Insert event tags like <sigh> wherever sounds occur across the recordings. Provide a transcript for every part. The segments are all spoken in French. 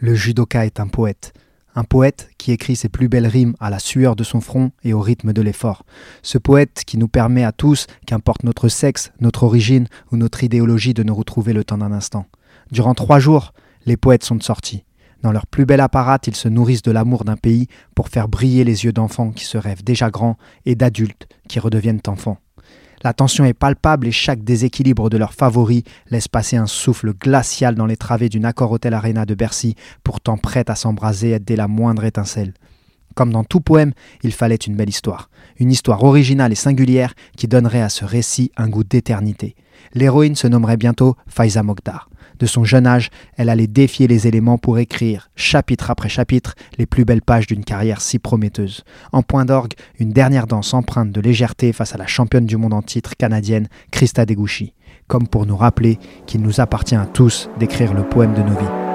Le judoka est un poète. Un poète qui écrit ses plus belles rimes à la sueur de son front et au rythme de l'effort. Ce poète qui nous permet à tous, qu'importe notre sexe, notre origine ou notre idéologie, de nous retrouver le temps d'un instant. Durant trois jours, les poètes sont sortis. Dans leur plus bel apparat, ils se nourrissent de l'amour d'un pays pour faire briller les yeux d'enfants qui se rêvent déjà grands et d'adultes qui redeviennent enfants. La tension est palpable et chaque déséquilibre de leurs favoris laisse passer un souffle glacial dans les travées d'une Accor Hotel Arena de Bercy, pourtant prête à s'embraser dès la moindre étincelle. Comme dans tout poème, il fallait une belle histoire. Une histoire originale et singulière qui donnerait à ce récit un goût d'éternité. L'héroïne se nommerait bientôt Faiza Mokhtar. De son jeune âge, elle allait défier les éléments pour écrire, chapitre après chapitre, les plus belles pages d'une carrière si prometteuse. En point d'orgue, une dernière danse empreinte de légèreté face à la championne du monde en titre canadienne, Krista Deguchi, comme pour nous rappeler qu'il nous appartient à tous d'écrire le poème de nos vies.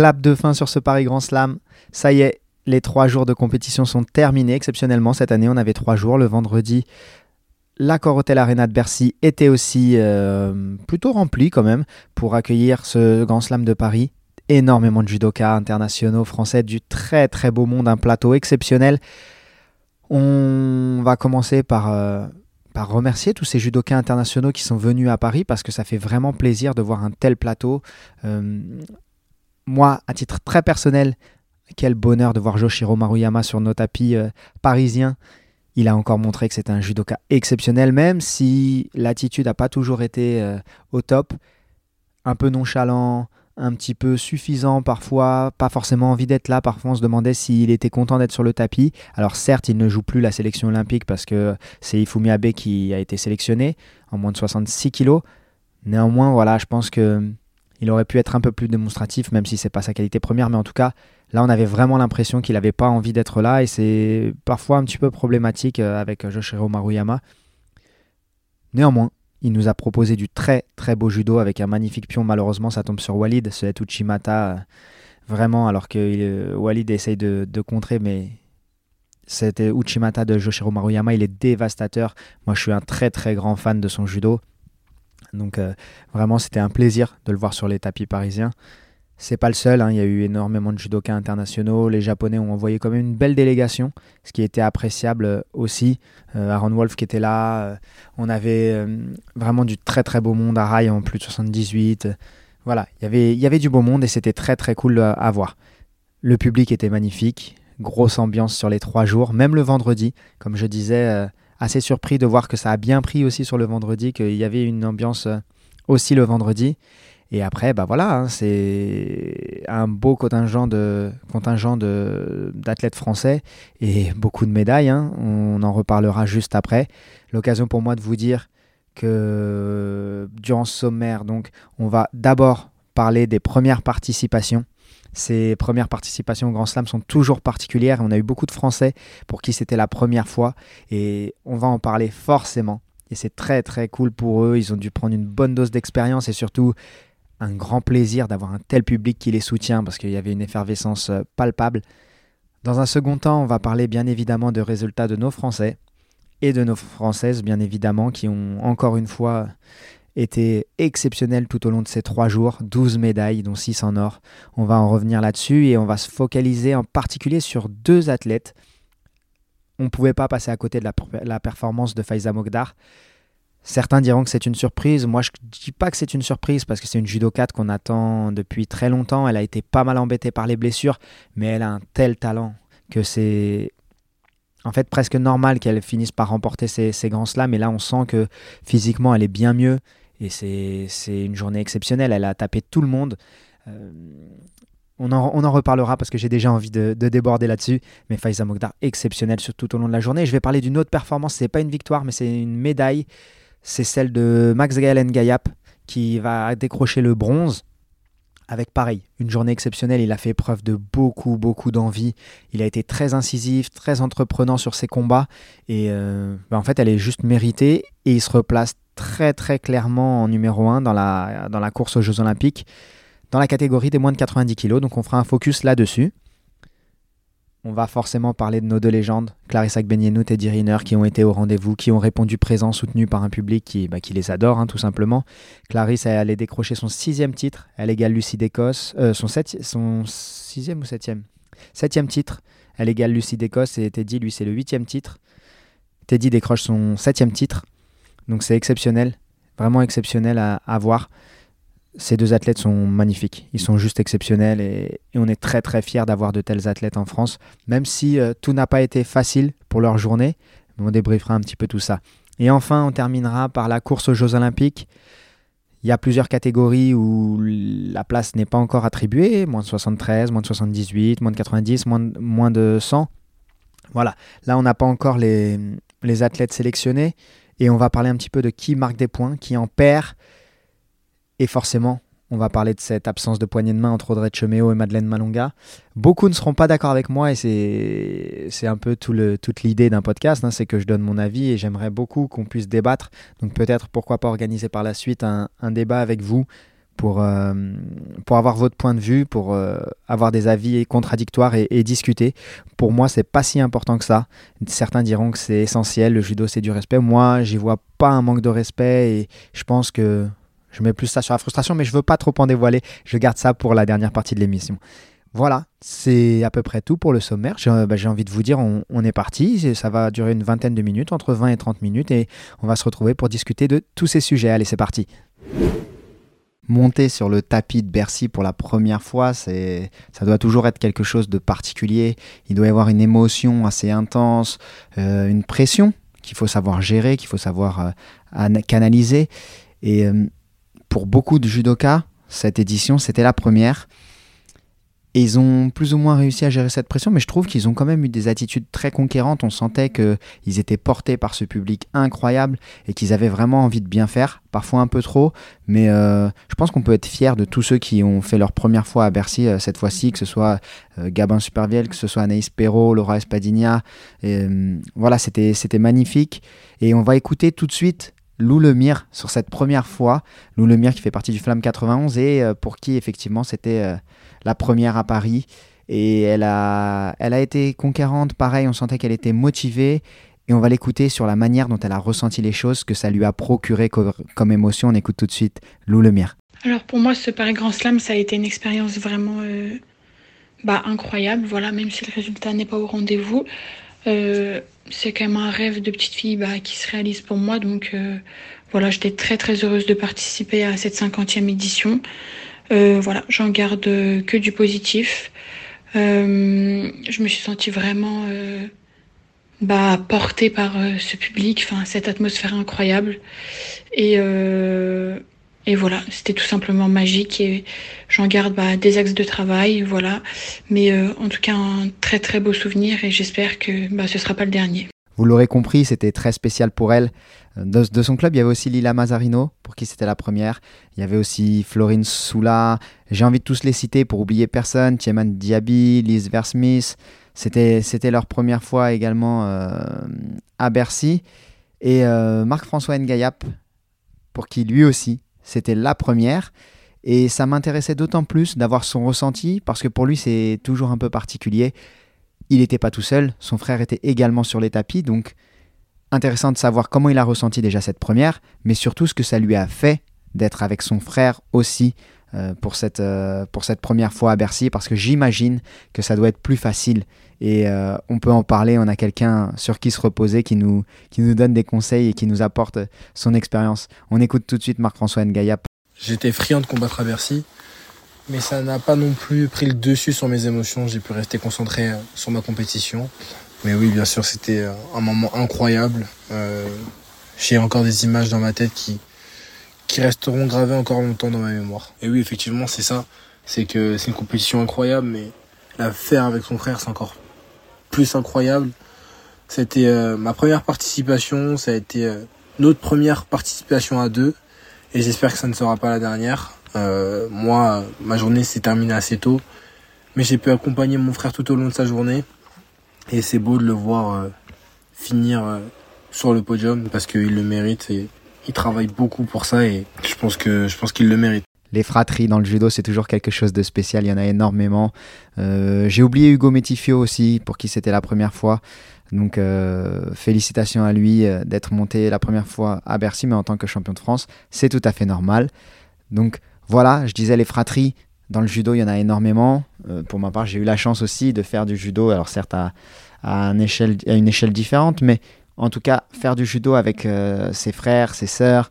Clap de fin sur ce Paris Grand Slam. Ça y est, les trois jours de compétition sont terminés. Exceptionnellement, cette année, on avait trois jours. Le vendredi, l'accord Hotel Arena de Bercy était aussi euh, plutôt rempli quand même pour accueillir ce Grand Slam de Paris. Énormément de judokas internationaux français, du très très beau monde, un plateau exceptionnel. On va commencer par, euh, remercier tous ces judokas internationaux qui sont venus à Paris parce que ça fait vraiment plaisir de voir un tel plateau. Euh, moi, à titre très personnel, quel bonheur de voir Joshiro Maruyama sur nos tapis euh, parisiens. Il a encore montré que c'est un judoka exceptionnel, même si l'attitude n'a pas toujours été euh, au top. Un peu nonchalant, un petit peu suffisant parfois, pas forcément envie d'être là. Parfois, on se demandait s'il était content d'être sur le tapis. Alors, certes, il ne joue plus la sélection olympique parce que c'est Ifumi Abe qui a été sélectionné en moins de 66 kilos. Néanmoins, voilà, je pense que il aurait pu être un peu plus démonstratif, même si c'est pas sa qualité première, mais en tout cas, là, on avait vraiment l'impression qu'il n'avait pas envie d'être là, et c'est parfois un petit peu problématique euh, avec Joshiro Maruyama. Néanmoins, il nous a proposé du très très beau judo avec un magnifique pion. Malheureusement, ça tombe sur Walid, ce Uchimata, euh, vraiment, alors que euh, Walid essaye de, de contrer, mais c'était Uchimata de Joshiro Maruyama, il est dévastateur. Moi, je suis un très très grand fan de son judo. Donc euh, vraiment, c'était un plaisir de le voir sur les tapis parisiens. C'est pas le seul, hein. il y a eu énormément de judokas internationaux. Les Japonais ont envoyé quand même une belle délégation, ce qui était appréciable euh, aussi. Euh, Aaron Wolf qui était là. on avait vraiment du très très beau monde à Rail en plus de 78. voilà, y il y avait du beau monde et c'était très très cool à voir. Le public était magnifique, grosse ambiance sur les trois jours, même le vendredi. Comme je disais, assez surpris de voir que ça a bien pris aussi sur le vendredi, qu'il y avait une ambiance euh, aussi le vendredi. Et après, bah voilà, hein, c'est un beau contingent de contingent d'athlètes français et beaucoup de médailles. Hein. On en reparlera juste après. L'occasion pour moi de vous dire que durant ce sommaire, donc, on va d'abord parler des premières participations ces premières participations au Grand Slam sont toujours particulières. On a eu beaucoup de Français pour qui c'était la première fois et on va en parler forcément. Et c'est très très cool pour eux. Ils ont dû prendre une bonne dose d'expérience et surtout un grand plaisir d'avoir un tel public qui les soutient parce qu'il y avait une effervescence euh, palpable. Dans un second temps, on va parler bien évidemment de résultats de nos Français et de nos Françaises, bien évidemment, qui ont encore une fois était exceptionnel tout au long de ces trois jours, 12 médailles, dont 6 en or. On va en revenir là-dessus et on va se focaliser en particulier sur deux athlètes. On ne pouvait pas passer à côté de la, performance de Faiza Mogdar. Certains diront que c'est une surprise. Moi, je ne dis pas que c'est une surprise parce que c'est une judokate qu'on attend depuis très longtemps. Elle a été pas mal embêtée par les blessures, mais elle a un tel talent que c'est en fait presque normal qu'elle finisse par remporter ces, grands slams. Et là, on sent que physiquement, elle est bien mieux. Et c'est une journée exceptionnelle. Elle a tapé tout le monde. Euh, on, en, reparlera parce que j'ai déjà envie de, déborder là-dessus. Mais Faiza Mogdar, exceptionnelle sur tout au long de la journée. Je vais parler d'une autre performance. C'est pas une victoire, mais c'est une médaille. C'est celle de Max Gaël Gayap qui va décrocher le bronze avec pareil, une journée exceptionnelle. Il a fait preuve de beaucoup, beaucoup d'envie. Il a été très incisif, très entreprenant sur ses combats. Et euh, bah, en fait, elle est juste méritée. Et il se replace très, très clairement en numéro 1 dans la, dans la course aux Jeux Olympiques, dans la catégorie des moins de 90 kg. Donc on fera un focus là-dessus on va forcément parler de nos deux légendes, Clarissa Agbenienou et Teddy Riner, qui ont été au rendez-vous, qui ont répondu présent, soutenu par un public qui, bah, les adore, hein, tout simplement. Clarisse est allée décrocher son sixième titre, elle égale Lucie d'Écosse, euh, son, sixième ou septième? Septième titre, elle égale Lucie d'Écosse, et Teddy, lui, c'est le huitième titre. Teddy décroche son septième titre, donc c'est exceptionnel, vraiment exceptionnel à voir ces deux athlètes sont magnifiques. Ils sont juste exceptionnels et, on est très très fiers d'avoir de tels athlètes en France, même si euh, tout n'a pas été facile pour leur journée. On débriefera un petit peu tout ça. Et enfin, on terminera par la course aux Jeux Olympiques. Il y a plusieurs catégories où la place n'est pas encore attribuée, moins de 73, moins de 78, moins de 90, moins de, moins de 100. Voilà, là on n'a pas encore les, les athlètes sélectionnés et on va parler un petit peu de qui marque des points, qui en perd, et forcément, on va parler de cette absence de poignée de main entre Audrey Cheméo et Madeleine Malonga. Beaucoup ne seront pas d'accord avec moi et c'est un peu toute l'idée d'un podcast, hein, c'est que je donne mon avis et j'aimerais beaucoup qu'on puisse débattre. Donc peut-être pourquoi pas organiser par la suite un, débat avec vous pour, euh, pour avoir votre point de vue, pour euh, avoir des avis contradictoires et, et discuter. Pour moi, c'est pas si important que ça. Certains diront que c'est essentiel, le judo c'est du respect. Moi, j'y vois pas un manque de respect et je pense que je mets plus ça sur la frustration, mais je veux pas trop en dévoiler. Je garde ça pour la dernière partie de l'émission. Voilà, c'est à peu près tout pour le sommaire. J'ai bah, envie de vous dire, on, est parti. Ça va durer une vingtaine de minutes, entre 20 et 30 minutes, et on va se retrouver pour discuter de tous ces sujets. Allez, c'est parti. Monter sur le tapis de Bercy pour la première fois, ça doit toujours être quelque chose de particulier. Il doit y avoir une émotion assez intense, euh, une pression qu'il faut savoir gérer, qu'il faut savoir euh, canaliser. Et euh, pour beaucoup de judokas, cette édition, c'était la première. Et ils ont plus ou moins réussi à gérer cette pression, mais je trouve qu'ils ont quand même eu des attitudes très conquérantes. On sentait qu'ils étaient portés par ce public incroyable et qu'ils avaient vraiment envie de bien faire, parfois un peu trop. Mais euh, je pense qu'on peut être fier de tous ceux qui ont fait leur première fois à Bercy euh, cette fois-ci, que ce soit euh, Gabin Supervielle, que ce soit Anaïs Perrault, Laura Espadinha. voilà, c'était magnifique. Et on va écouter tout de suite Lou Lemire sur cette première fois. Lou Lemire qui fait partie du Flamme 91 et euh, pour qui effectivement c'était euh, la première à Paris. Et elle a, elle a été conquérante, pareil, on sentait qu'elle était motivée. Et on va l'écouter sur la manière dont elle a ressenti les choses, que ça lui a procuré comme, émotion. On écoute tout de suite Lou Lemire. Alors pour moi, ce Paris Grand Slam, ça a été une expérience vraiment euh, bah, incroyable. Voilà, même si le résultat n'est pas au rendez-vous c'est quand même un rêve de petite fille bah, qui se réalise pour moi. Donc euh, voilà, j'étais très très heureuse de participer à cette 50e édition. Euh, voilà, j'en garde que du positif. Euh, je me suis sentie vraiment bah, portée par ce public, enfin cette atmosphère incroyable. Et et voilà, c'était tout simplement magique et j'en garde bah, des axes de travail, voilà. Mais euh, en tout cas, un très très beau souvenir et j'espère que bah, ce ne sera pas le dernier. Vous l'aurez compris, c'était très spécial pour elle. De, son club, il y avait aussi Lila Mazarino, pour qui c'était la première. Il y avait aussi Florine Soula. J'ai envie de tous les citer pour oublier personne. Tieman Diaby, Liz Versmith. C'était, leur première fois également euh, à Bercy. Et euh, Marc-François Ngayap, pour qui lui aussi c'était la première. Et ça m'intéressait d'autant plus d'avoir son ressenti, parce que pour lui, c'est toujours un peu particulier. Il n'était pas tout seul, son frère était également sur les tapis, donc intéressant de savoir comment il a ressenti déjà cette première, mais surtout ce que ça lui a fait d'être avec son frère aussi euh, pour, cette, euh, pour cette première fois à Bercy, parce que j'imagine que ça doit être plus facile. Et euh, on peut en parler, on a quelqu'un sur qui se reposer, qui nous, qui nous donne des conseils et qui nous apporte son expérience. On écoute tout de suite Marc-François Ngaïa. J'étais friand de combattre à Bercy, mais ça n'a pas non plus pris le dessus sur mes émotions. J'ai pu rester concentré sur ma compétition. Mais oui, bien sûr, c'était un moment incroyable. J'ai encore des images dans ma tête qui, qui resteront gravés encore longtemps dans ma mémoire. Et oui, effectivement, c'est ça. C'est que c'est une compétition incroyable, mais la faire avec son frère, c'est encore plus incroyable. C'était euh, ma première participation, ça a été euh, notre première participation à deux, et j'espère que ça ne sera pas la dernière. moi, ma journée s'est terminée assez tôt, mais j'ai pu accompagner mon frère tout au long de sa journée. Et c'est beau de le voir finir sur le podium parce qu'il le mérite et il travaille beaucoup pour ça et je pense que je pense qu'il le mérite. Les fratries dans le judo, c'est toujours quelque chose de spécial. Il y en a énormément. Euh, j'ai oublié Hugo Metifio aussi, pour qui c'était la première fois. Donc euh, félicitations à lui euh, d'être monté la première fois à Bercy, mais en tant que champion de France, c'est tout à fait normal. Donc voilà, je disais les fratries. Dans le judo, il y en a énormément. pour ma part, j'ai eu la chance aussi de faire du judo, alors certes à, à, échelle, à une échelle différente, mais en tout cas, faire du judo avec ses frères, ses sœurs,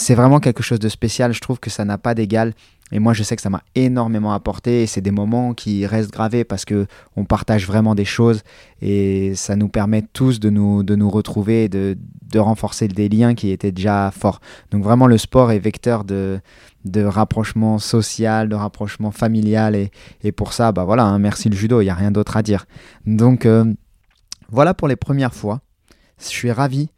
c'est vraiment quelque chose de spécial. Je trouve que ça n'a pas d'égal. Et moi, je sais que ça m'a énormément apporté. Et c'est des moments qui restent gravés parce que on partage vraiment des choses et ça nous permet tous de nous, de nous retrouver et de, de renforcer des liens qui étaient déjà forts. Donc vraiment, le sport est vecteur de, de rapprochement social, de rapprochement familial. Et, et pour ça, bah voilà, hein, merci le judo. Il n'y a rien d'autre à dire. Donc euh, voilà pour les premières fois. Je suis ravi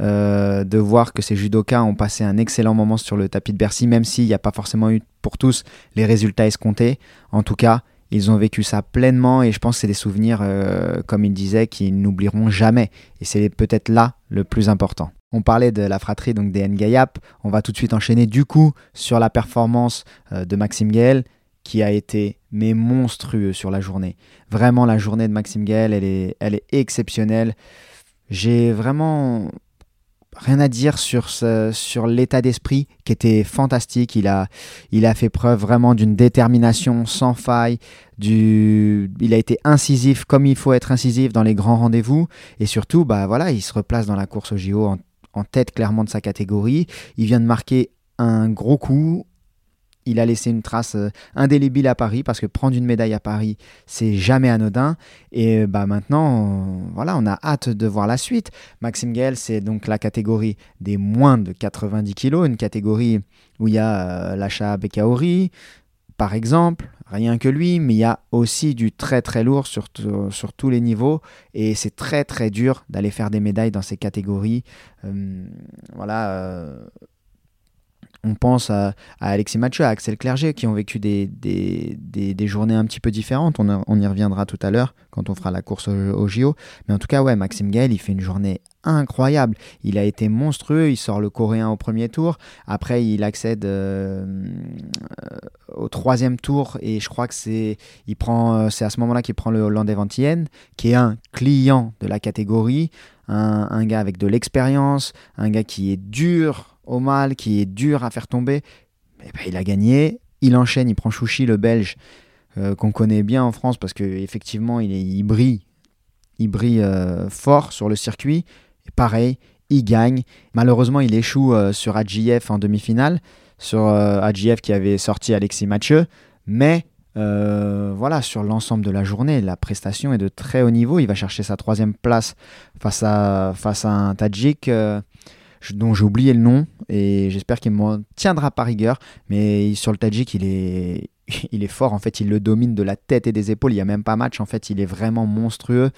euh, de voir que ces judokas ont passé un excellent moment sur le tapis de Bercy, même s'il n'y a pas forcément eu pour tous les résultats escomptés. En tout cas, ils ont vécu ça pleinement et je pense que c'est des souvenirs, euh, comme ils disaient, qu'ils n'oublieront jamais. Et c'est peut-être là le plus important. On parlait de la fratrie donc des Ngayap. On va tout de suite enchaîner du coup sur la performance euh, de Maxime Gaël qui a été mais monstrueux sur la journée. Vraiment, la journée de Maxime Gaël, elle est, elle est exceptionnelle. J'ai vraiment rien à dire sur, sur l'état d'esprit qui était fantastique. Il a, il a fait preuve vraiment d'une détermination sans faille. Il a été incisif comme il faut être incisif dans les grands rendez-vous. Et surtout, bah voilà, il se replace dans la course au JO en tête clairement de sa catégorie. Il vient de marquer un gros coup il a laissé une trace euh, indélébile à Paris parce que prendre une médaille à Paris, c'est jamais anodin. Et euh, bah maintenant, voilà, on a hâte de voir la suite. Maxime Gaël, c'est donc la catégorie des moins de 90 kg, une catégorie où il y a euh, l'achat Bekaori, par exemple, rien que lui, mais il y a aussi du très très lourd sur, sur tous les niveaux et c'est très très dur d'aller faire des médailles dans ces catégories. voilà, on pense à, Alexis Mathieu, à Axel Clerget, qui ont vécu des, des, journées un petit peu différentes. On, y reviendra tout à l'heure quand on fera la course au, JO. Mais en tout cas, ouais, Maxime Gaël, il fait une journée incroyable. Il a été monstrueux. Il sort le coréen au premier tour. Après, il accède euh, au troisième tour. Et je crois que c'est, il prend, c'est à ce moment-là qu'il prend le Hollandais Vantien, qui est un client de la catégorie. Un gars avec de l'expérience, un gars qui est dur, au mal, qui est dur à faire tomber, eh ben, il a gagné. Il enchaîne, il prend Chouchi, le Belge, euh, qu'on connaît bien en France parce qu'effectivement, il, il brille, il brille euh, fort sur le circuit. Pareil, il gagne. Malheureusement, il échoue euh, sur AGF en demi-finale, sur AGF qui avait sorti Alexis Mathieu. Mais voilà, sur l'ensemble de la journée, la prestation est de très haut niveau. Il va chercher sa troisième place face à, face à un Tadjik dont j'ai oublié le nom et j'espère qu'il m'en tiendra par rigueur. Mais sur le Tadjik, il est, <laughs> il est fort. En fait, il le domine de la tête et des épaules. Il n'y a même pas match. En fait, il est vraiment monstrueux.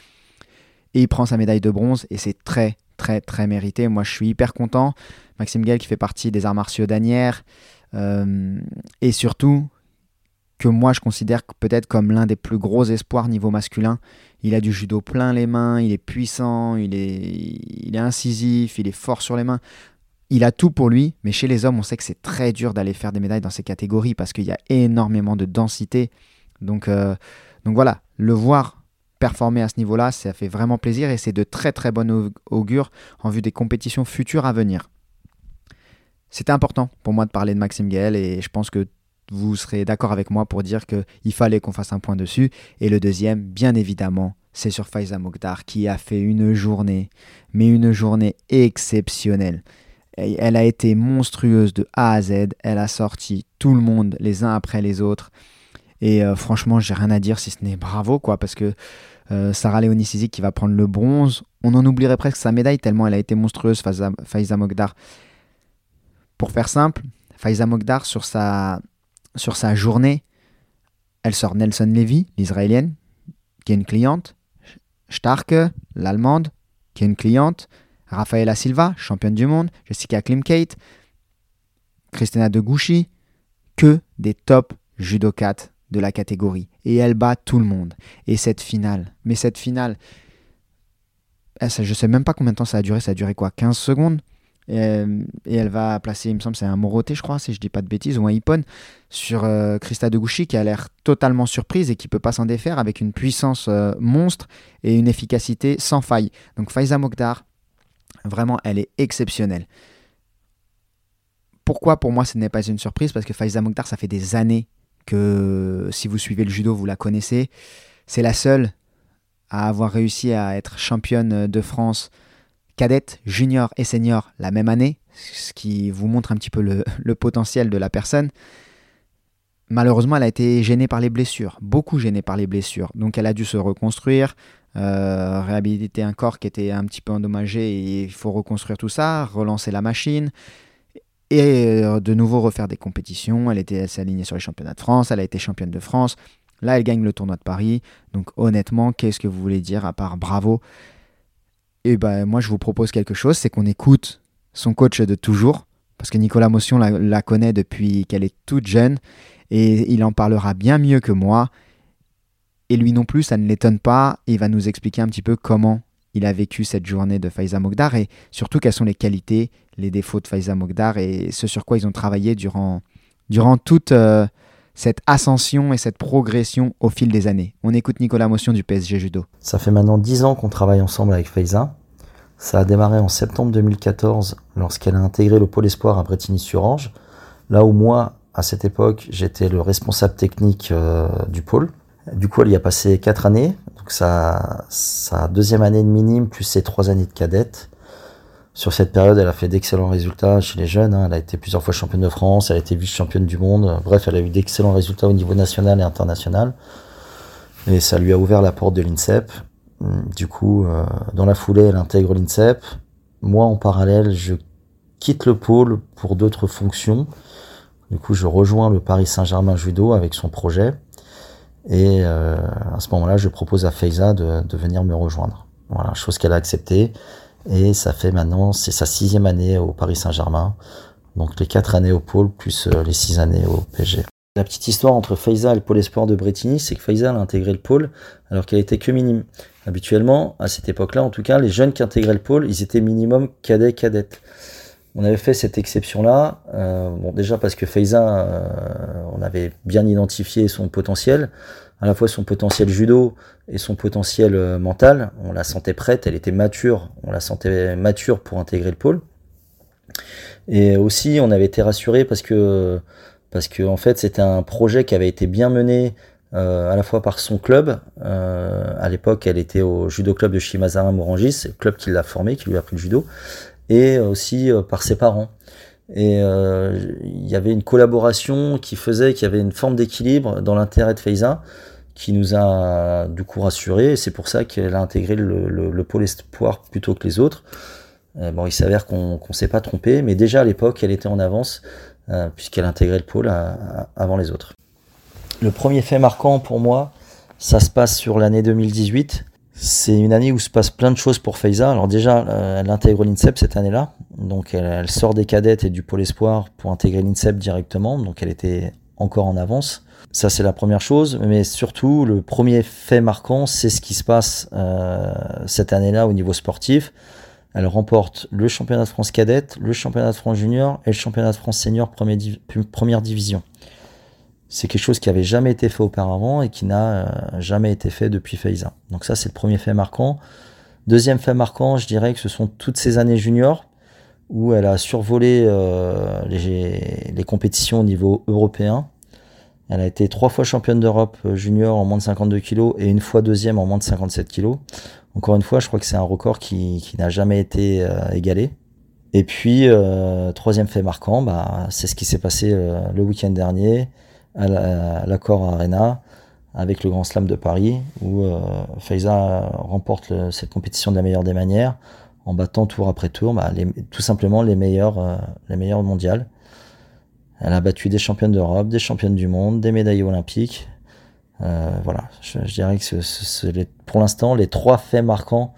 Et il prend sa médaille de bronze et c'est très, très, très mérité. Moi, je suis hyper content. Maxime Gall qui fait partie des arts martiaux d'Anières. Euh, et surtout, que moi je considère peut-être comme l'un des plus gros espoirs niveau masculin. Il a du judo plein les mains, il est puissant, il est, incisif, il est fort sur les mains. Il a tout pour lui, mais chez les hommes, on sait que c'est très dur d'aller faire des médailles dans ces catégories parce qu'il y a énormément de densité. Donc, euh, donc voilà, le voir performer à ce niveau-là, ça fait vraiment plaisir et c'est de très très bonnes augure en vue des compétitions futures à venir. C'était important pour moi de parler de Maxime Gaël et je pense que vous serez d'accord avec moi pour dire qu'il fallait qu'on fasse un point dessus. Et le deuxième, bien évidemment, c'est sur Faiza Mokhtar qui a fait une journée, mais une journée exceptionnelle. Elle a été monstrueuse de A à Z. Elle a sorti tout le monde les uns après les autres. Et euh, franchement, j'ai rien à dire si ce n'est bravo, quoi, parce que euh, Sarah Léonie qui va prendre le bronze, on en oublierait presque sa médaille tellement elle a été monstrueuse, Faiza Mokhtar. Pour faire simple, Faiza Mokhtar sur sa, sur sa journée, elle sort Nelson Levy, l'israélienne, qui est une cliente, Starke, l'allemande, qui est une cliente, Rafaela Silva, championne du monde, Jessica Klimkate, Christina Deguchi, que des top judokates de la catégorie. Et elle bat tout le monde. Et cette finale, mais cette finale, je ne sais même pas combien de temps ça a duré. Ça a duré quoi 15 secondes? Euh, et, elle va placer, il me semble, c'est un Moroté, je crois, si je dis pas de bêtises, ou un Ippon, sur euh, Christa Deguchi, qui a l'air totalement surprise et qui peut pas s'en défaire avec une puissance euh, monstre et une efficacité sans faille. Donc Faiza Mokhtar, vraiment, elle est exceptionnelle. Pourquoi pour moi ce n'est pas une surprise? Parce que Faiza Mokhtar, ça fait des années que si vous suivez le judo, vous la connaissez. C'est la seule à avoir réussi à être championne de France cadette, junior et senior la même année, ce qui vous montre un petit peu le, potentiel de la personne. Malheureusement, elle a été gênée par les blessures, beaucoup gênée par les blessures. Donc elle a dû se reconstruire, euh, réhabiliter un corps qui était un petit peu endommagé il faut reconstruire tout ça, relancer la machine et euh, de nouveau refaire des compétitions. Elle était alignée sur les championnats de France, elle a été championne de France. Là, elle gagne le tournoi de Paris. Donc honnêtement, qu'est-ce que vous voulez dire à part bravo? Et ben moi, je vous propose quelque chose, c'est qu'on écoute son coach de toujours, parce que Nicolas Motion la, connaît depuis qu'elle est toute jeune, et il en parlera bien mieux que moi. Et lui non plus, ça ne l'étonne pas, il va nous expliquer un petit peu comment il a vécu cette journée de Faiza Mogdar, et surtout quelles sont les qualités, les défauts de Faiza Mogdar, et ce sur quoi ils ont travaillé durant, durant toute... Euh, cette ascension et cette progression au fil des années. On écoute Nicolas Motion du PSG Judo. Ça fait maintenant 10 ans qu'on travaille ensemble avec Faiza. Ça a démarré en septembre 2014 lorsqu'elle a intégré le pôle espoir à Bretigny-sur-Orge, là où moi, à cette époque, j'étais le responsable technique euh, du pôle. Du coup, elle y a passé 4 années, donc sa, sa deuxième année de minime plus ses 3 années de cadette. Sur cette période, elle a fait d'excellents résultats chez les jeunes. Hein. Elle a été plusieurs fois championne de France, elle a été vice-championne du monde. Bref, elle a eu d'excellents résultats au niveau national et international. Et ça lui a ouvert la porte de l'INSEP. Du coup, euh, dans la foulée, elle intègre l'INSEP. Moi, en parallèle, je quitte le pôle pour d'autres fonctions. Du coup, je rejoins le Paris Saint-Germain Judo avec son projet. Et euh, à ce moment-là, je propose à Feiza de, de venir me rejoindre. Voilà, chose qu'elle a acceptée. Et ça fait maintenant, c'est sa sixième année au Paris Saint-Germain. Donc les quatre années au pôle plus euh, les six années au PSG. La petite histoire entre Faiza et le pôle espoir de Bretigny, c'est que Faiza a intégré le pôle alors qu'elle était que minime. Habituellement, à cette époque-là, en tout cas, les jeunes qui intégraient le pôle, ils étaient minimum cadets, cadettes. On avait fait cette exception-là, euh, bon déjà parce que Faiza, euh, on avait bien identifié son potentiel, à la fois son potentiel judo et son potentiel euh, mental. On la sentait prête, elle était mature, on la sentait mature pour intégrer le pôle. Et aussi, on avait été rassuré parce que parce que en fait, c'était un projet qui avait été bien mené euh, à la fois par son club. Euh, à l'époque, elle était au judo club de Shimazara Morangis, le club qui l'a formé, qui lui a appris le judo, et aussi par ses parents. Et il y avait une collaboration qui faisait qu'il y avait une forme d'équilibre dans l'intérêt de Feiza qui nous a du coup rassuré et c'est pour ça qu'elle a intégré le, pôle espoir plutôt que les autres. Euh, bon, il s'avère qu'on ne s'est pas trompé, mais déjà à l'époque, elle était en avance euh, puisqu'elle intégrait le pôle avant les autres. Le premier fait marquant pour moi, ça se passe sur l'année 2018. C'est une année où se passe plein de choses pour Faiza. Alors déjà, euh, elle intègre l'INSEP cette année-là. Donc elle, sort des cadettes et du pôle espoir pour intégrer l'INSEP directement. Donc elle était encore en avance. Ça, c'est la première chose. Mais surtout, le premier fait marquant, c'est ce qui se passe euh, cette année-là au niveau sportif. Elle remporte le championnat de France cadette, le championnat de France junior et le championnat de France senior première, division. C'est quelque chose qui avait jamais été fait auparavant et qui n'a euh, jamais été fait depuis Feiza. Donc ça, c'est le premier fait marquant. Deuxième fait marquant, je dirais que ce sont toutes ces années juniors où elle a survolé euh, les, compétitions au niveau européen elle a été trois fois championne d'Europe euh, junior en moins de 52 kg et une fois deuxième en moins de 57 kg. Encore une fois, je crois que c'est un record qui, n'a jamais été égalé. Et puis, troisième fait marquant, bah, c'est ce qui s'est passé le week-end dernier à l'accord Arena avec le Grand Slam de Paris où Faiza remporte cette compétition de la meilleure des manières en battant tour après tour bah, tout simplement les meilleurs, les meilleurs mondiales. Elle a battu des championnes d'Europe, des championnes du monde, des médailles olympiques. Euh, voilà, je, dirais que c'est pour l'instant les trois faits marquants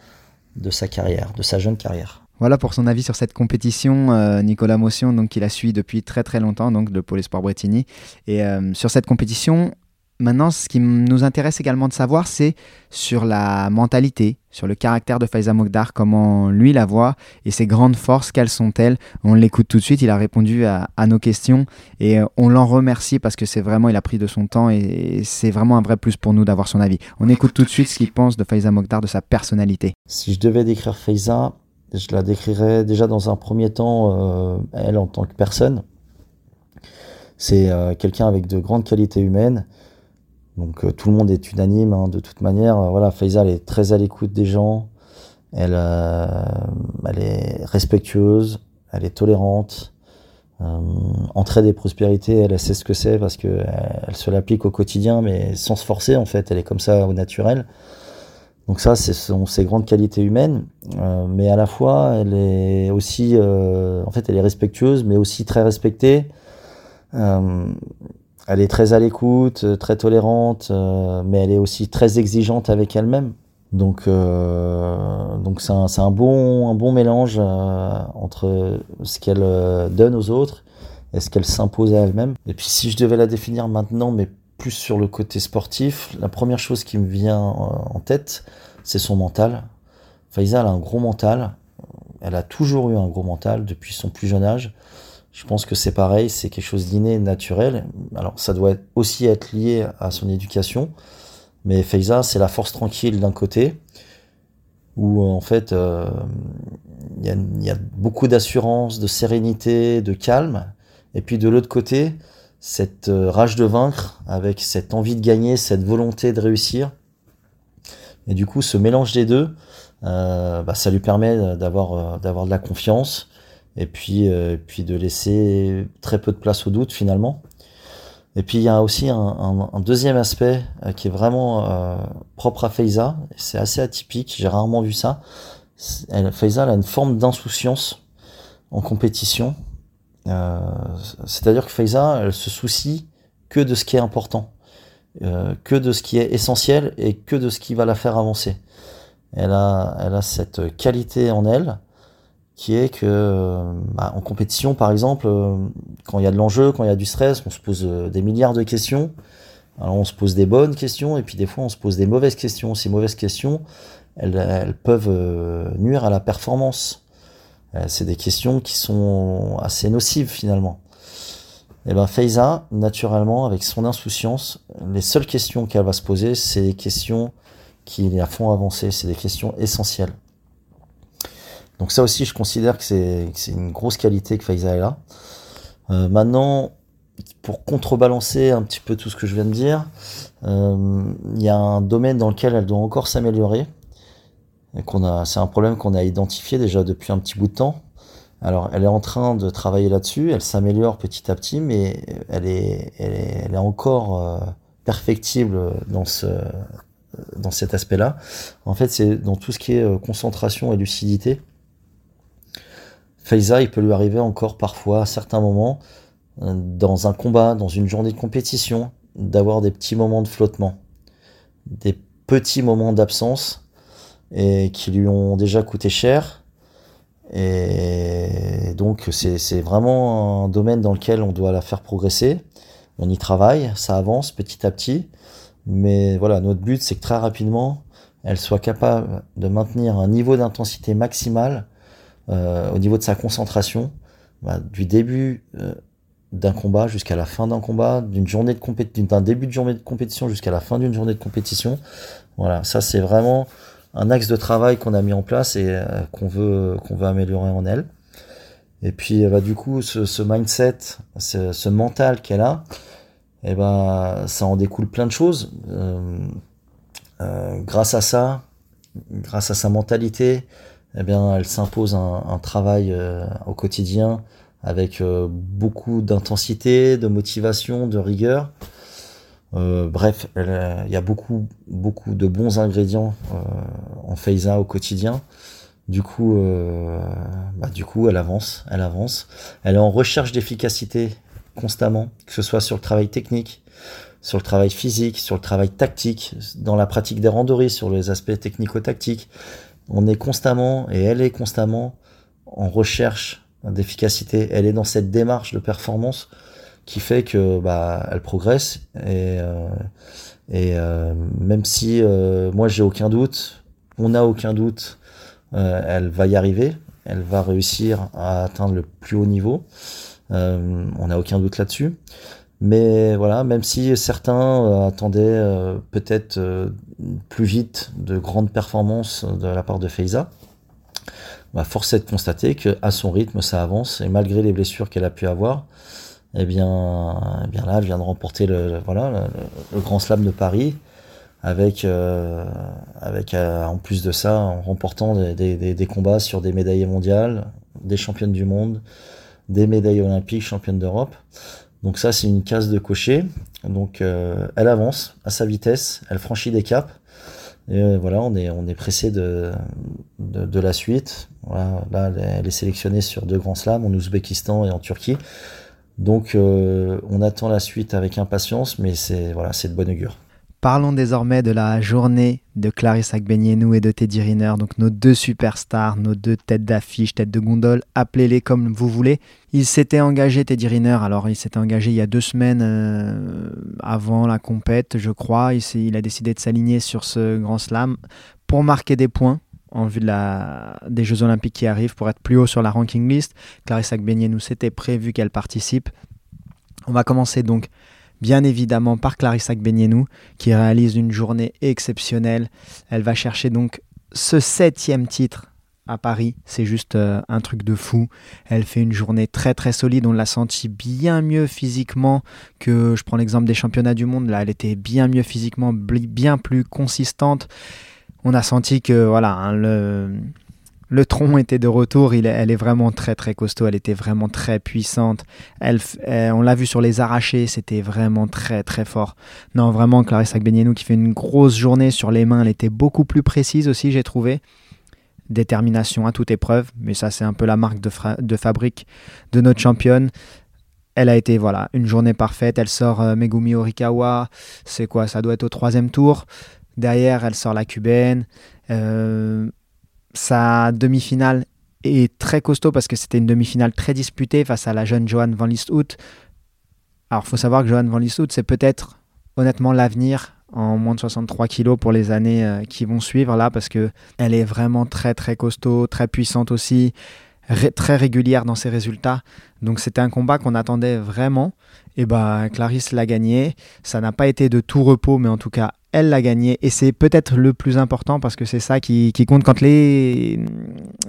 de sa carrière, de sa jeune carrière. Voilà pour son avis sur cette compétition, euh, Nicolas Motion, donc qui la suit depuis très très longtemps, donc le Pôle Sport Bretigny. Et euh, sur cette compétition, maintenant, ce qui nous intéresse également de savoir, c'est sur la mentalité, sur le caractère de Faiza Mokhtar, comment lui la voit et ses grandes forces, quelles sont-elles? On l'écoute tout de suite, il a répondu à, nos questions et euh, on l'en remercie parce que c'est vraiment, il a pris de son temps et, c'est vraiment un vrai plus pour nous d'avoir son avis. On écoute tout de suite ce qu'il pense de Faiza Mokhtar, de sa personnalité. Si je devais décrire Faiza, je la décrirais déjà dans un premier temps, euh, elle en tant que personne. C'est euh, quelqu'un avec de grandes qualités humaines. Donc euh, tout le monde est unanime hein, de toute manière. voilà, Faiza elle est très à l'écoute des gens. Elle, elle est respectueuse, elle est tolérante. entraide et prospérité, elle, sait ce que c'est parce que elle se l'applique au quotidien, mais sans se forcer en fait. Elle est comme ça au naturel. Donc ça, ce sont ses grandes qualités humaines, euh, mais à la fois, elle est aussi, euh, en fait, elle est respectueuse, mais aussi très respectée. Euh, elle est très à l'écoute, très tolérante, mais elle est aussi très exigeante avec elle-même. Donc, donc c'est un, un, bon, un bon mélange entre ce qu'elle donne aux autres et ce qu'elle s'impose à elle-même. Et puis, si je devais la définir maintenant, mais plus sur le côté sportif, la première chose qui me vient en tête, c'est son mental. Faiza, a un gros mental. Elle a toujours eu un gros mental depuis son plus jeune âge. Je pense que c'est pareil, c'est quelque chose d'inné, naturel. Alors, ça doit aussi être lié à son éducation. Mais Faiza, c'est la force tranquille d'un côté, où en fait, euh, il y, a beaucoup d'assurance, de sérénité, de calme. Et puis de l'autre côté, cette euh, rage de vaincre, avec cette envie de gagner, cette volonté de réussir. Et du coup, ce mélange des deux, euh, bah, ça lui permet d'avoir euh, de la confiance et puis de laisser très peu de place au doute finalement. Et puis il y a aussi un, deuxième aspect qui est vraiment propre à Faiza. C'est assez atypique. J'ai rarement vu ça. Faiza a une forme d'insouciance en compétition c'est-à-dire que Faiza, elle se soucie que de ce qui est important, euh, que de ce qui est essentiel et que de ce qui va la faire avancer. Elle a, elle a cette qualité en elle qui est que bah, en compétition, par exemple, quand il y a de l'enjeu, quand il y a du stress, on se pose euh, des milliards de questions. Alors on se pose des bonnes questions et puis des fois on se pose des mauvaises questions. Ces mauvaises questions, elles peuvent nuire à la performance. Euh, c'est des questions qui sont assez nocives finalement. Et eh ben Faiza, naturellement, avec son insouciance, les seules questions qu'elle va se poser, c'est des questions qui la font avancer, c'est des questions essentielles. Donc ça aussi, je considère que c'est une grosse qualité que Faiza est là. Euh, maintenant, pour contrebalancer un petit peu tout ce que je viens de dire, euh, il y a un domaine dans lequel elle doit encore s'améliorer qu'on a, c'est un problème qu'on a identifié déjà depuis un petit bout de temps. Alors, elle est en train de travailler là-dessus, elle s'améliore petit à petit, mais elle est, elle est, encore euh, perfectible dans ce, dans cet aspect-là. En fait, c'est dans tout ce qui est euh, concentration et lucidité. Faiza, il peut lui arriver encore parfois, à certains moments, euh, dans un combat, dans une journée de compétition, d'avoir des petits moments de flottement, des petits moments d'absence et qui lui ont déjà coûté cher. Et donc c'est vraiment un domaine dans lequel on doit la faire progresser. On y travaille, ça avance petit à petit. Mais voilà, notre but c'est que très rapidement, elle soit capable de maintenir un niveau d'intensité maximale euh, au niveau de sa concentration, bah, du début euh, d'un combat jusqu'à la fin d'un combat, d'une journée de d'un début de journée de compétition jusqu'à la fin d'une journée de compétition. Voilà, ça c'est vraiment un axe de travail qu'on a mis en place et euh, qu'on veut qu'on veut améliorer en elle. Et puis bah, du coup ce, mindset, ce, mental qu'elle a, et eh ben ça en découle plein de choses. Euh, euh, grâce à ça, grâce à sa mentalité, eh bien elle s'impose un, un, travail au quotidien avec beaucoup d'intensité, de motivation, de rigueur. Euh, bref, il y a beaucoup, beaucoup de bons ingrédients euh, en Faiza au quotidien. Du coup, euh, bah, du coup, elle avance, elle avance. Elle est en recherche d'efficacité constamment, que ce soit sur le travail technique, sur le travail physique, sur le travail tactique, dans la pratique des randonnées, sur les aspects technico-tactiques. On est constamment, et elle est constamment, en recherche d'efficacité, elle est dans cette démarche de performance qui fait que bah, elle progresse et, euh, et euh, même si euh, moi j'ai aucun doute, on n'a aucun doute, elle va y arriver, elle va réussir à atteindre le plus haut niveau, on n'a aucun doute là-dessus. Mais voilà, même si certains attendaient peut-être plus vite de grandes performances de la part de Feiza, force est de constater qu'à son rythme, ça avance, et malgré les blessures qu'elle a pu avoir, eh bien, eh bien là, elle vient de remporter le, voilà, le, Grand Slam de Paris, avec, euh, avec euh, en plus de ça, en remportant des, des, combats sur des médailles mondiales, des championnes du monde, des médailles olympiques, championnes d'Europe. Donc ça, c'est une case de cocher. Donc elle avance à sa vitesse, elle franchit des caps. Et euh, voilà, on est, on est pressé de, de, la suite. Là, elle est sélectionnée sur deux grands slams, en Ouzbékistan et en Turquie. Donc, euh, on attend la suite avec impatience, mais c'est voilà, c'est de bonne augure. Parlons désormais de la journée de Clarisse Agbenienou et de Teddy Riner, donc nos deux superstars, nos deux têtes d'affiche, têtes de gondole, appelez-les comme vous voulez. Il s'était engagé, Teddy Riner, alors il s'était engagé il y a deux semaines euh, avant la compète, je crois. Il, il a décidé de s'aligner sur ce grand slam pour marquer des points en vue des Jeux Olympiques qui arrivent, pour être plus haut sur la ranking list. Clarisse Agbenienou, c'était prévu qu'elle participe. On va commencer donc bien évidemment par Clarissa Agbenienou, qui réalise une journée exceptionnelle. Elle va chercher donc ce septième titre à Paris, c'est juste euh, un truc de fou. Elle fait une journée très très solide, on l'a senti bien mieux physiquement que, je prends l'exemple des championnats du monde, là elle était bien mieux physiquement, bien plus consistante. On a senti que voilà, hein, le, le tronc était de retour, elle est vraiment très très costaud, elle était vraiment très puissante. Elle, on l'a vu sur les arrachés, c'était vraiment très très fort. Non, vraiment, Clarissa Agbenienou qui fait une grosse journée sur les mains, elle était beaucoup plus précise aussi, j'ai trouvé. Détermination à toute épreuve, mais ça c'est un peu la marque de, fabrique de notre championne. Elle a été voilà une journée parfaite. Elle sort euh, Megumi Orikawa, c'est quoi? Ça doit être au troisième tour. Derrière, elle sort la cubaine. Euh, sa demi-finale est très costaud parce que c'était une demi-finale très disputée face à la jeune Johan Van Lieshout. Alors, il faut savoir que Johan Van Lieshout, c'est peut-être honnêtement l'avenir en moins de 63 kilos pour les années euh, qui vont suivre là parce que elle est vraiment très très costaud, très puissante aussi, très régulière dans ses résultats. Donc c'était un combat qu'on attendait vraiment. Et bah Clarisse l'a gagné. Ça n'a pas été de tout repos, mais en tout cas elle l'a gagné. Et c'est peut-être le plus important parce que c'est ça qui, compte quand les,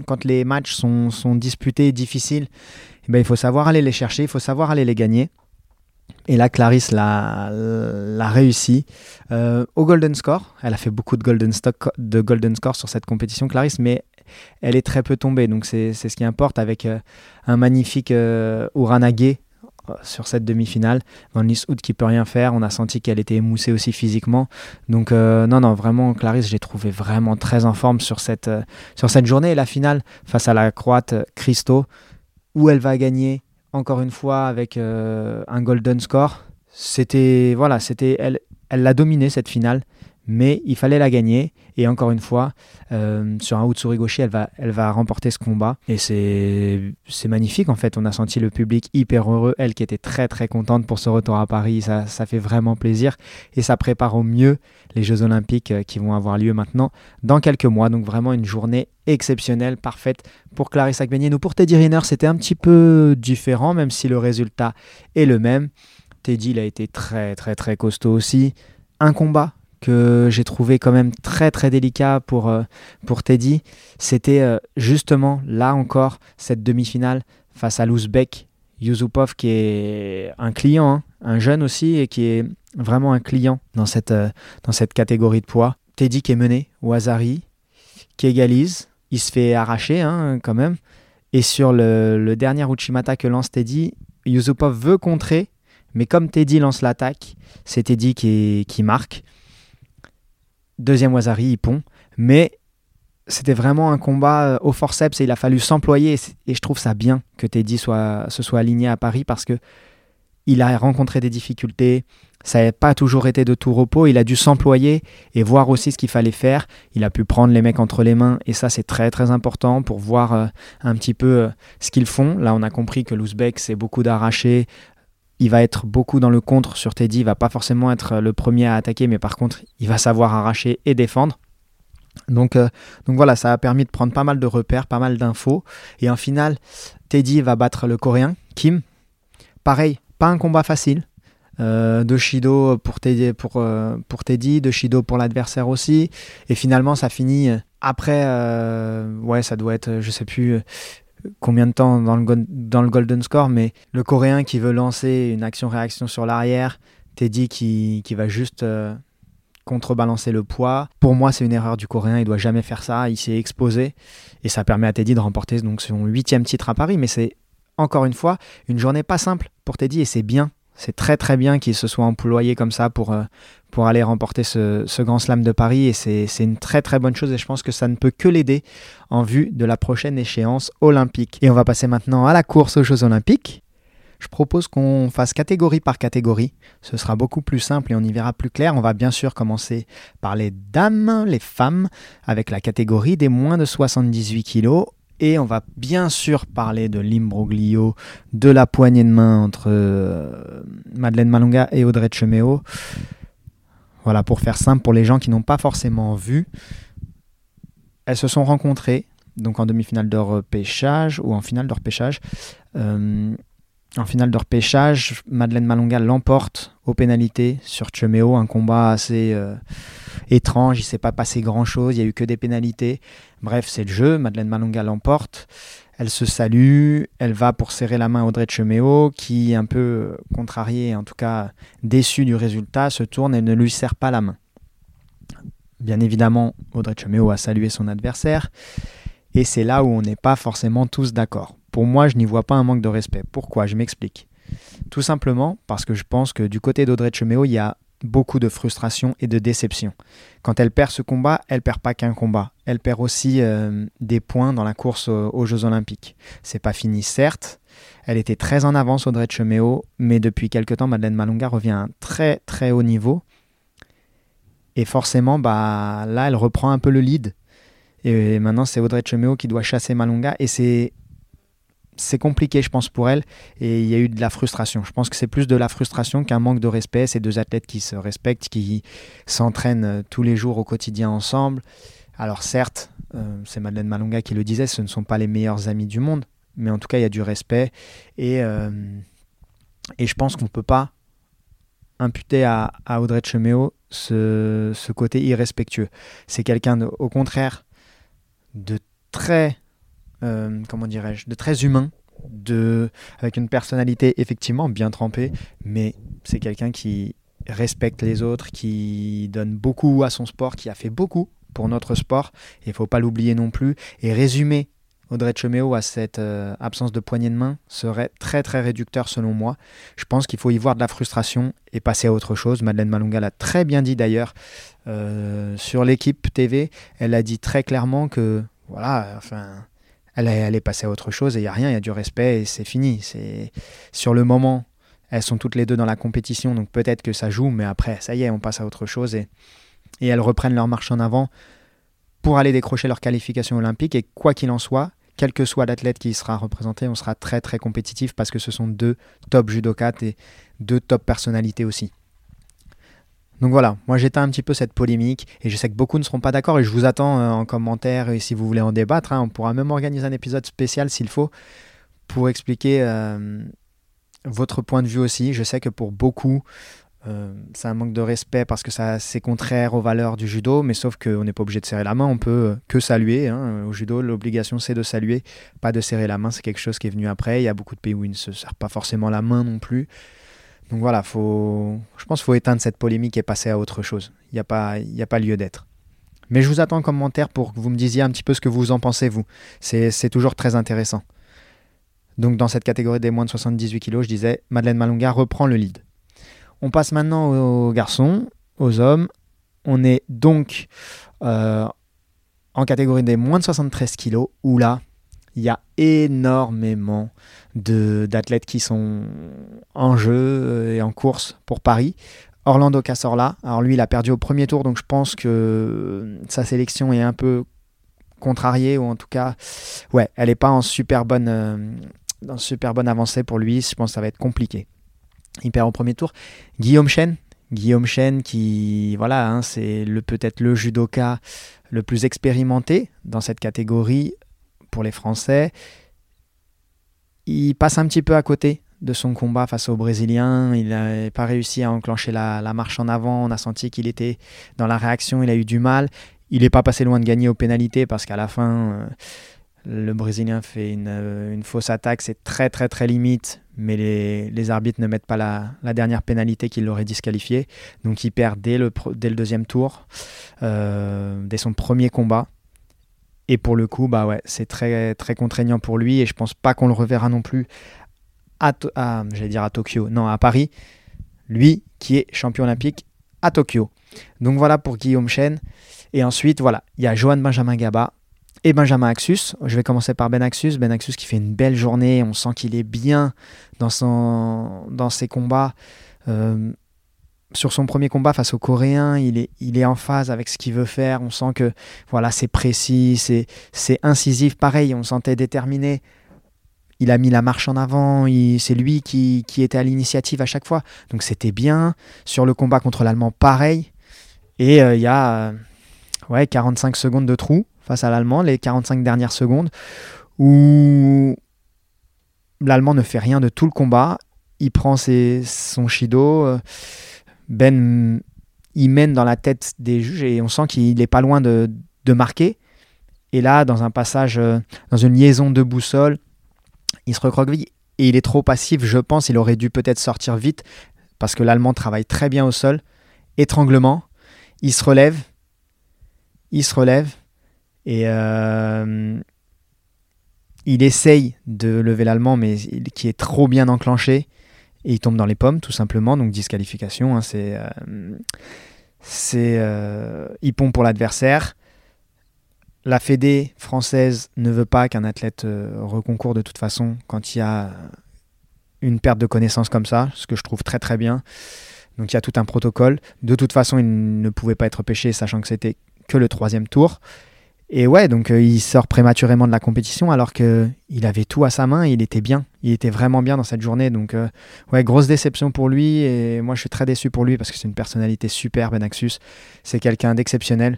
quand les matchs sont, sont disputés, difficiles. Eh ben, il faut savoir aller les chercher, il faut savoir aller les gagner. Et là, Clarisse l'a, réussi euh, au Golden Score. Elle a fait beaucoup de Golden, stock, de golden Score sur cette compétition, Clarisse, mais elle est très peu tombée. Donc c'est, ce qui importe avec euh, un magnifique euh, sur cette demi-finale. Van Lieshout qui peut rien faire. On a senti qu'elle était émoussée aussi physiquement. Donc euh, non, non, vraiment, Clarisse, j'ai trouvé vraiment très en forme sur cette, euh, sur cette journée. Et la finale face à la Croate Christo, où elle va gagner encore une fois avec euh, un golden score. C'était voilà, c'était elle, elle l'a dominé cette finale mais il fallait la gagner. Et encore une fois, euh, sur un Utsuri elle va, elle va remporter ce combat. Et c'est magnifique en fait. On a senti le public hyper heureux. Elle qui était très très contente pour ce retour à Paris. Ça, ça fait vraiment plaisir. Et ça prépare au mieux les Jeux Olympiques euh, qui vont avoir lieu maintenant dans quelques mois. Donc vraiment une journée exceptionnelle, parfaite pour Clarissa Agbenienou. Pour Teddy Riner, c'était un petit peu différent, même si le résultat est le même. Teddy, il a été très très très costaud aussi. Un combat que j'ai trouvé quand même très très délicat pour, euh, Teddy, c'était euh, justement là encore cette demi-finale face à l'Ouzbek Yusupov qui est un client, hein, un jeune aussi et qui est vraiment un client dans cette, euh, catégorie de poids. Teddy qui est mené, Wazari qui égalise, il se fait arracher hein, quand même. Et sur le, dernier Uchimata que lance Teddy, Yusupov veut contrer, mais comme Teddy lance l'attaque, c'est Teddy qui marque. Deuxième Wazari, il pond. Mais c'était vraiment un combat euh, au forceps et il a fallu s'employer. Et je trouve ça bien que Teddy soit, se soit aligné à Paris parce que il a rencontré des difficultés. ça n'a pas toujours été de tout repos. Il a dû s'employer et voir aussi ce qu'il fallait faire. Il a pu prendre les mecs entre les mains et ça c'est très très important pour voir euh, un petit peu euh, ce qu'ils font. Là on a compris que l'Ouzbek c'est beaucoup d'arracher. Il va être beaucoup dans le contre sur Teddy. Il va pas forcément être le premier à attaquer, mais par contre il va savoir arracher et défendre. Donc, euh, donc voilà, ça a permis de prendre pas mal de repères, pas mal d'infos. Et en finale, Teddy va battre le Coréen, Kim. Pareil, pas un combat facile. Euh, de Shido pour Teddy, pour, euh, pour Teddy, de Shido pour l'adversaire aussi. Et finalement, ça finit après, ouais, ça doit être, je sais plus combien de temps dans le, dans le Golden Score, mais le Coréen qui veut lancer une action-réaction sur l'arrière, Teddy qui, qui va juste contrebalancer le poids. Pour moi, c'est une erreur du Coréen. Il doit jamais faire ça. Il s'est exposé et ça permet à Teddy de remporter donc son huitième titre à Paris. Mais c'est encore une fois une journée pas simple pour Teddy et c'est bien c'est très très bien qu'il se soit employé comme ça pour, euh, aller remporter ce, Grand Slam de Paris et c'est une très très bonne chose et je pense que ça ne peut que l'aider en vue de la prochaine échéance olympique. Et on va passer maintenant à la course aux Jeux olympiques. Je propose qu'on fasse catégorie par catégorie. Ce sera beaucoup plus simple et on y verra plus clair. On va bien sûr commencer par les dames, les femmes, avec la catégorie des moins de 78 kg. Et on va bien sûr parler de l'imbroglio, de la poignée de main entre euh, Madeleine Malonga et Audrey Cheméo. Voilà, pour faire simple, pour les gens qui n'ont pas forcément vu, elles se sont rencontrées donc en demi-finale de repêchage ou en finale de repêchage. Euh, en finale de repêchage, Madeleine Malonga l'emporte aux pénalités sur Chemeo, un combat assez euh, étrange, il ne s'est pas passé grand-chose, il n'y a eu que des pénalités. Bref, c'est le jeu, Madeleine Malonga l'emporte, elle se salue, elle va pour serrer la main à Audrey Chemeo, qui, un peu contrariée, en tout cas déçue du résultat, se tourne et ne lui serre pas la main. Bien évidemment, Audrey Chemeo a salué son adversaire, et c'est là où on n'est pas forcément tous d'accord. Pour moi, je n'y vois pas un manque de respect. Pourquoi? Je m'explique. Tout simplement parce que je pense que du côté d'Audrey Cheméo, il y a beaucoup de frustration et de déception. Quand elle perd ce combat, elle perd pas qu'un combat. Elle perd aussi euh, des points dans la course aux, Jeux Olympiques. C'est pas fini, certes. Elle était très en avance, Audrey Cheméo, mais depuis quelque temps, Madeleine Malonga revient à un très très haut niveau. Et forcément, bah, là, elle reprend un peu le lead. Et maintenant, c'est Audrey Cheméo qui doit chasser Malonga. Et c'est c'est compliqué, je pense, pour elle. Et il y a eu de la frustration. Je pense que c'est plus de la frustration qu'un manque de respect. Ces deux athlètes qui se respectent, qui s'entraînent euh, tous les jours au quotidien ensemble. Alors certes, euh, c'est Madeleine Malonga qui le disait, ce ne sont pas les meilleurs amis du monde. Mais en tout cas, il y a du respect. Et, euh, et je pense qu'on ne peut pas imputer à, Audrey Cheméo ce, ce côté irrespectueux. C'est quelqu'un, au contraire, de très euh, comment dirais-je, de très humain, de, avec une personnalité effectivement bien trempée, mais c'est quelqu'un qui respecte les autres, qui donne beaucoup à son sport, qui a fait beaucoup pour notre sport, il faut pas l'oublier non plus. Et résumer Audrey Cheméo à cette euh, absence de poignée de main serait très très réducteur selon moi. Je pense qu'il faut y voir de la frustration et passer à autre chose. Madeleine Malunga l'a très bien dit d'ailleurs euh, sur l'équipe TV. Elle a dit très clairement que voilà, enfin, elle est, passée à autre chose et il n'y a rien, il y a du respect et c'est fini. C'est Sur le moment, elles sont toutes les deux dans la compétition, donc peut-être que ça joue, mais après, ça y est, on passe à autre chose et, elles reprennent leur marche en avant pour aller décrocher leur qualification olympique. Et quoi qu'il en soit, quel que soit l'athlète qui sera représenté, on sera très très compétitif parce que ce sont deux top judokates et deux top personnalités aussi. Donc voilà, moi j'éteins un petit peu cette polémique et je sais que beaucoup ne seront pas d'accord et je vous attends euh, en commentaire et si vous voulez en débattre, hein, on pourra même organiser un épisode spécial s'il faut pour expliquer euh, votre point de vue aussi. Je sais que pour beaucoup, euh, c'est un manque de respect parce que ça c'est contraire aux valeurs du judo, mais sauf qu'on n'est pas obligé de serrer la main, on peut que saluer. Hein. Au judo, l'obligation c'est de saluer, pas de serrer la main, c'est quelque chose qui est venu après. Il y a beaucoup de pays où ils ne se serrent pas forcément la main non plus. Donc voilà, je pense qu'il faut éteindre cette polémique et passer à autre chose. Il n'y a, pas, a pas lieu d'être. Mais je vous attends en commentaire pour que vous me disiez un petit peu ce que vous en pensez, vous. C'est toujours très intéressant. Donc dans cette catégorie des moins de 78 kg, je disais, Madeleine Malonga reprend le lead. On passe maintenant aux garçons, aux hommes. On est donc euh, en catégorie des moins de 73 kg, où là, il y a énormément d'athlètes qui sont en jeu et en course pour Paris. Orlando Casorla. Alors lui, il a perdu au premier tour, donc je pense que sa sélection est un peu contrariée, ou en tout cas, ouais, elle n'est pas en super bonne, en super bonne avancée pour lui. Je pense que ça va être compliqué. Il perd au premier tour. Guillaume Chen, Guillaume Chen qui, voilà, hein, c'est peut-être le judoka le plus expérimenté dans cette catégorie pour les Français. Il passe un petit peu à côté de son combat face aux Brésiliens. Il n'a pas réussi à enclencher la, marche en avant. On a senti qu'il était dans la réaction, il a eu du mal. Il n'est pas passé loin de gagner aux pénalités parce qu'à la fin, euh, le Brésilien fait une, euh, une fausse attaque. C'est très très très limite mais les, arbitres ne mettent pas la, dernière pénalité qui l'aurait disqualifié. Donc il perd dès le, dès le deuxième tour, euh, dès son premier combat. Et pour le coup, bah ouais, c'est très, très contraignant pour lui et je pense pas qu'on le reverra non plus à, Tokyo, non, à Paris. Lui qui est champion olympique à Tokyo. Donc voilà pour Guillaume Chen. Et ensuite, voilà, il y a Johan Benjamin Gaba et Benjamin Axus. Je vais commencer par Ben Axus. Ben Axus qui fait une belle journée. On sent qu'il est bien dans ses combats. Euh, sur son premier combat face aux Coréens, il est, il est en phase avec ce qu'il veut faire. On sent que voilà, c'est précis, c'est incisif. Pareil, on sentait déterminé. Il a mis la marche en avant. C'est lui qui, qui, était à l'initiative à chaque fois. Donc c'était bien. Sur le combat contre l'Allemand, pareil. Et euh, il y a euh, ouais, 45 secondes de trou face à l'Allemand, les 45 dernières secondes, où l'Allemand ne fait rien de tout le combat. Il prend son Shido. Euh, ben, il mène dans la tête des juges et on sent qu'il n'est pas loin de, marquer. Et là, dans un passage, euh, dans une liaison de boussole, il se recroqueville et il est trop passif, je pense. Il aurait dû peut-être sortir vite parce que l'Allemand travaille très bien au sol. Étranglement, il se relève, il se relève et euh, il essaye de lever l'allemand, mais qui est trop bien enclenché. Et il tombe dans les pommes, tout simplement. Donc disqualification. Hein, c'est, euh, c'est euh, pour l'adversaire. La Fédé française ne veut pas qu'un athlète euh, reconcourt de toute façon quand il y a une perte de connaissance comme ça, ce que je trouve très très bien. Donc il y a tout un protocole. De toute façon, il ne pouvait pas être pêché, sachant que c'était que le troisième tour. Et ouais, donc il sort prématurément de la compétition alors qu'il avait tout à sa main, il était bien, il était vraiment bien dans cette journée. Donc euh, ouais, grosse déception pour lui et moi je suis très déçu pour lui parce que c'est une personnalité super, Benaxus. C'est quelqu'un d'exceptionnel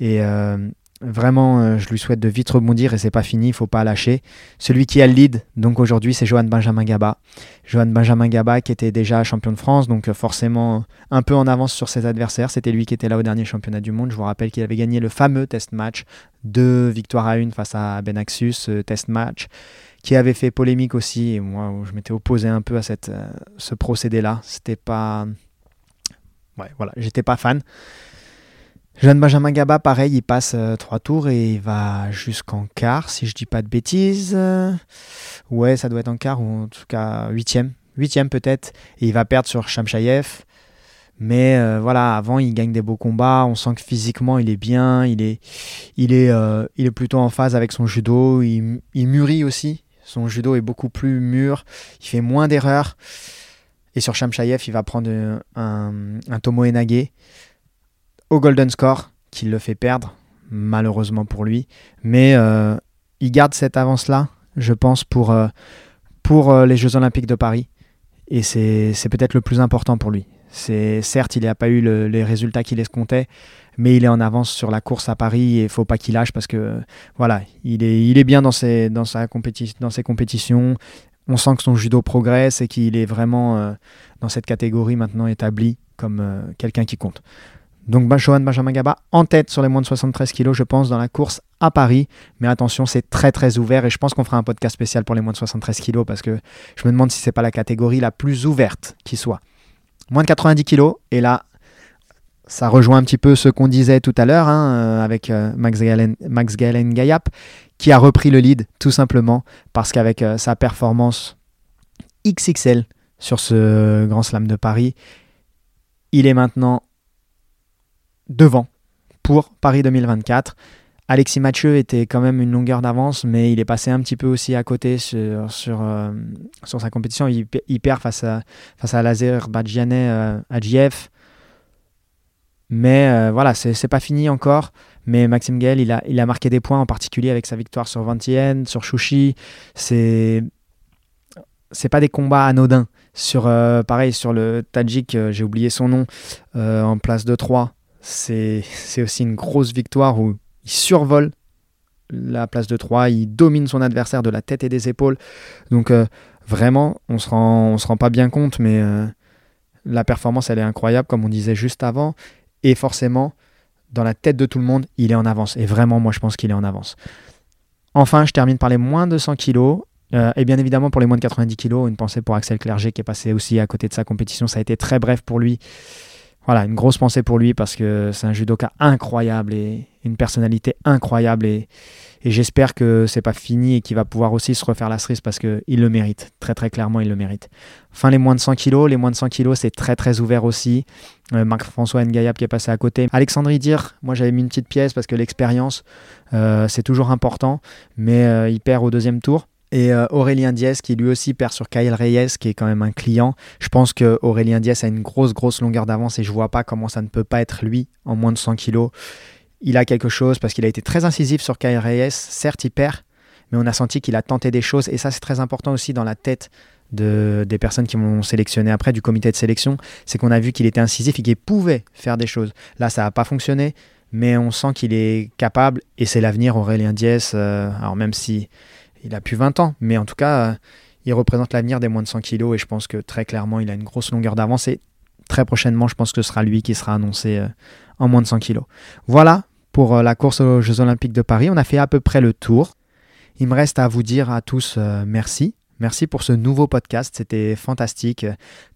et euh, Vraiment, euh, je lui souhaite de vite rebondir et c'est pas fini, il faut pas lâcher. Celui qui a le lead, donc aujourd'hui, c'est Johan Benjamin Gaba. Johan Benjamin Gaba qui était déjà champion de France, donc forcément un peu en avance sur ses adversaires. C'était lui qui était là au dernier championnat du monde. Je vous rappelle qu'il avait gagné le fameux test match, de victoire à une face à Benaxus, test match, qui avait fait polémique aussi. Et moi, je m'étais opposé un peu à cette, euh, ce procédé-là. C'était pas. Ouais, voilà, j'étais pas fan. Jeanne Benjamin Gaba, pareil, il passe euh, trois tours et il va jusqu'en quart, si je dis pas de bêtises. ouais, ça doit être en quart, ou en tout cas huitième. Huitième peut-être. Et il va perdre sur Shamshayev. Mais euh, voilà, avant, il gagne des beaux combats. On sent que physiquement, il est bien. Il est, il est, il est plutôt en phase avec son judo. Il, il, mûrit aussi. Son judo est beaucoup plus mûr. Il fait moins d'erreurs. Et sur Shamshayev, il va prendre un, Tomo Enage au Golden Score qui le fait perdre, malheureusement pour lui. Mais euh, il garde cette avance-là, je pense, pour, euh, euh, les Jeux Olympiques de Paris. Et c'est peut-être le plus important pour lui. Certes, il n'a pas eu les résultats qu'il escomptait, mais il est en avance sur la course à Paris et il faut pas qu'il lâche parce que voilà, il est, bien dans ses, dans, sa dans ses compétitions. On sent que son judo progresse et qu'il est vraiment dans cette catégorie maintenant établie comme quelqu'un qui compte. Donc Johan Benjamin Gaba en tête sur les moins de 73 kg, je pense, dans la course à Paris. Mais attention, c'est très très ouvert et je pense qu'on fera un podcast spécial pour les moins de 73 kg parce que je me demande si c'est pas la catégorie la plus ouverte qui soit. Moins de 90 kg et là, ça rejoint un petit peu ce qu'on disait tout à l'heure hein, euh, avec euh, Max Galen, Max Gayap qui a repris le lead tout simplement parce qu'avec euh, sa performance XXL sur ce Grand Slam de Paris, il est maintenant devant pour Paris 2024. Alexis Mathieu était quand même une longueur d'avance, mais il est passé un petit peu aussi à côté sur, euh, sa compétition. Il, perd face à, face à l'Azerbaïdjanais euh, Adjiev. Mais euh, voilà, c'est pas fini encore. Mais Maxime Gaël, il a, il a marqué des points, en particulier avec sa victoire sur Vantien, sur Chouchi. C'est c'est pas des combats anodins. Sur, pareil, sur le Tadjik, j'ai oublié son nom, en place de 3. C'est aussi une grosse victoire où il survole la place de 3, il domine son adversaire de la tête et des épaules. Donc vraiment, on on se rend pas bien compte, mais la performance, elle est incroyable, comme on disait juste avant. Et forcément, dans la tête de tout le monde, il est en avance. Et vraiment, moi, je pense qu'il est en avance. Enfin, je termine par les moins de 100 kilos. Euh, et bien évidemment, pour les moins de 90 kilos, une pensée pour Axel Clerget qui est passé aussi à côté de sa compétition. Ça a été très bref pour lui. Voilà, une grosse pensée pour lui parce que c'est un judoka incroyable et une personnalité incroyable. Et, j'espère que c'est pas fini et qu'il va pouvoir aussi se refaire la cerise parce qu'il le mérite. Très très clairement, il le mérite. Enfin, les moins de 100 kilos. Les moins de 100 kilos, c'est très très ouvert aussi. Euh, Marc-François Ngayab qui est passé à côté. Alexandre Idir, moi j'avais mis une petite pièce parce que l'expérience, euh, c'est toujours important. Mais euh, il perd au deuxième tour. Et Aurélien Diaz qui lui aussi perd sur Kyle Reyes qui est quand même un client. Je pense que Aurélien Diaz a une grosse grosse longueur d'avance et je vois pas comment ça ne peut pas être lui en moins de 100 kilos il a quelque chose parce qu'il a été très incisif sur Kyle Reyes. Certes, il perd, mais on a senti qu'il a tenté des choses. Et ça, c'est très important aussi dans la tête de, des personnes qui m'ont sélectionné après, du comité de sélection. C'est qu'on a vu qu'il était incisif et qu'il pouvait faire des choses. Là, ça n'a pas fonctionné, mais on sent qu'il est capable. Et c'est l'avenir, Aurélien Diès. Euh, alors, même si il a plus 20 ans, mais en tout cas, euh, il représente l'avenir des moins de 100 kilos. Et je pense que très clairement, il a une grosse longueur d'avance. Et très prochainement, je pense que ce sera lui qui sera annoncé euh, en moins de 100 kilos. Voilà pour euh, la course aux Jeux Olympiques de Paris. On a fait à peu près le tour. Il me reste à vous dire à tous merci. Merci pour ce nouveau podcast, c'était fantastique.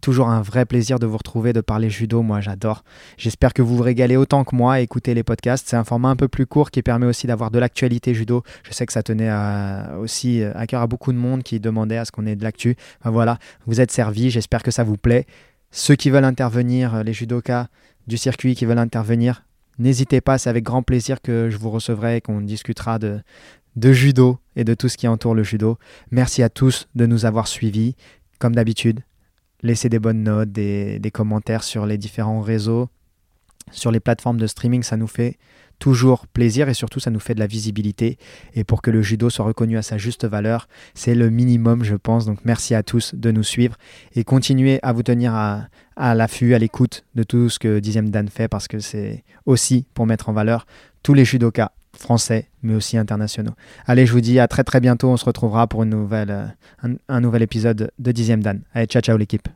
Toujours un vrai plaisir de vous retrouver, de parler judo, moi j'adore. J'espère que vous vous régalez autant que moi à écouter les podcasts. C'est un format un peu plus court qui permet aussi d'avoir de l'actualité judo. Je sais que ça tenait aussi à cœur à beaucoup de monde qui demandait à ce qu'on ait de l'actu. voilà, vous êtes servis, j'espère que ça vous plaît. Ceux qui veulent intervenir, les judokas du circuit qui veulent intervenir, N'hésitez pas, c'est avec grand plaisir que je vous recevrai et qu'on discutera de, de judo et de tout ce qui entoure le judo. Merci à tous de nous avoir suivis. Comme d'habitude, laissez des bonnes notes, des, commentaires sur les différents réseaux, sur les plateformes de streaming, ça nous fait toujours plaisir et surtout ça nous fait de la visibilité. Et pour que le judo soit reconnu à sa juste valeur, c'est le minimum, je pense. Donc merci à tous de nous suivre et continuez à vous tenir à, à l'affût, à l'écoute de tout ce que Dixième Dan fait parce que c'est aussi pour mettre en valeur tous les judokas français mais aussi internationaux. Allez, je vous dis à très très bientôt. On se retrouvera pour une nouvelle, un, un nouvel épisode de Dixième Dan. Allez, ciao ciao l'équipe.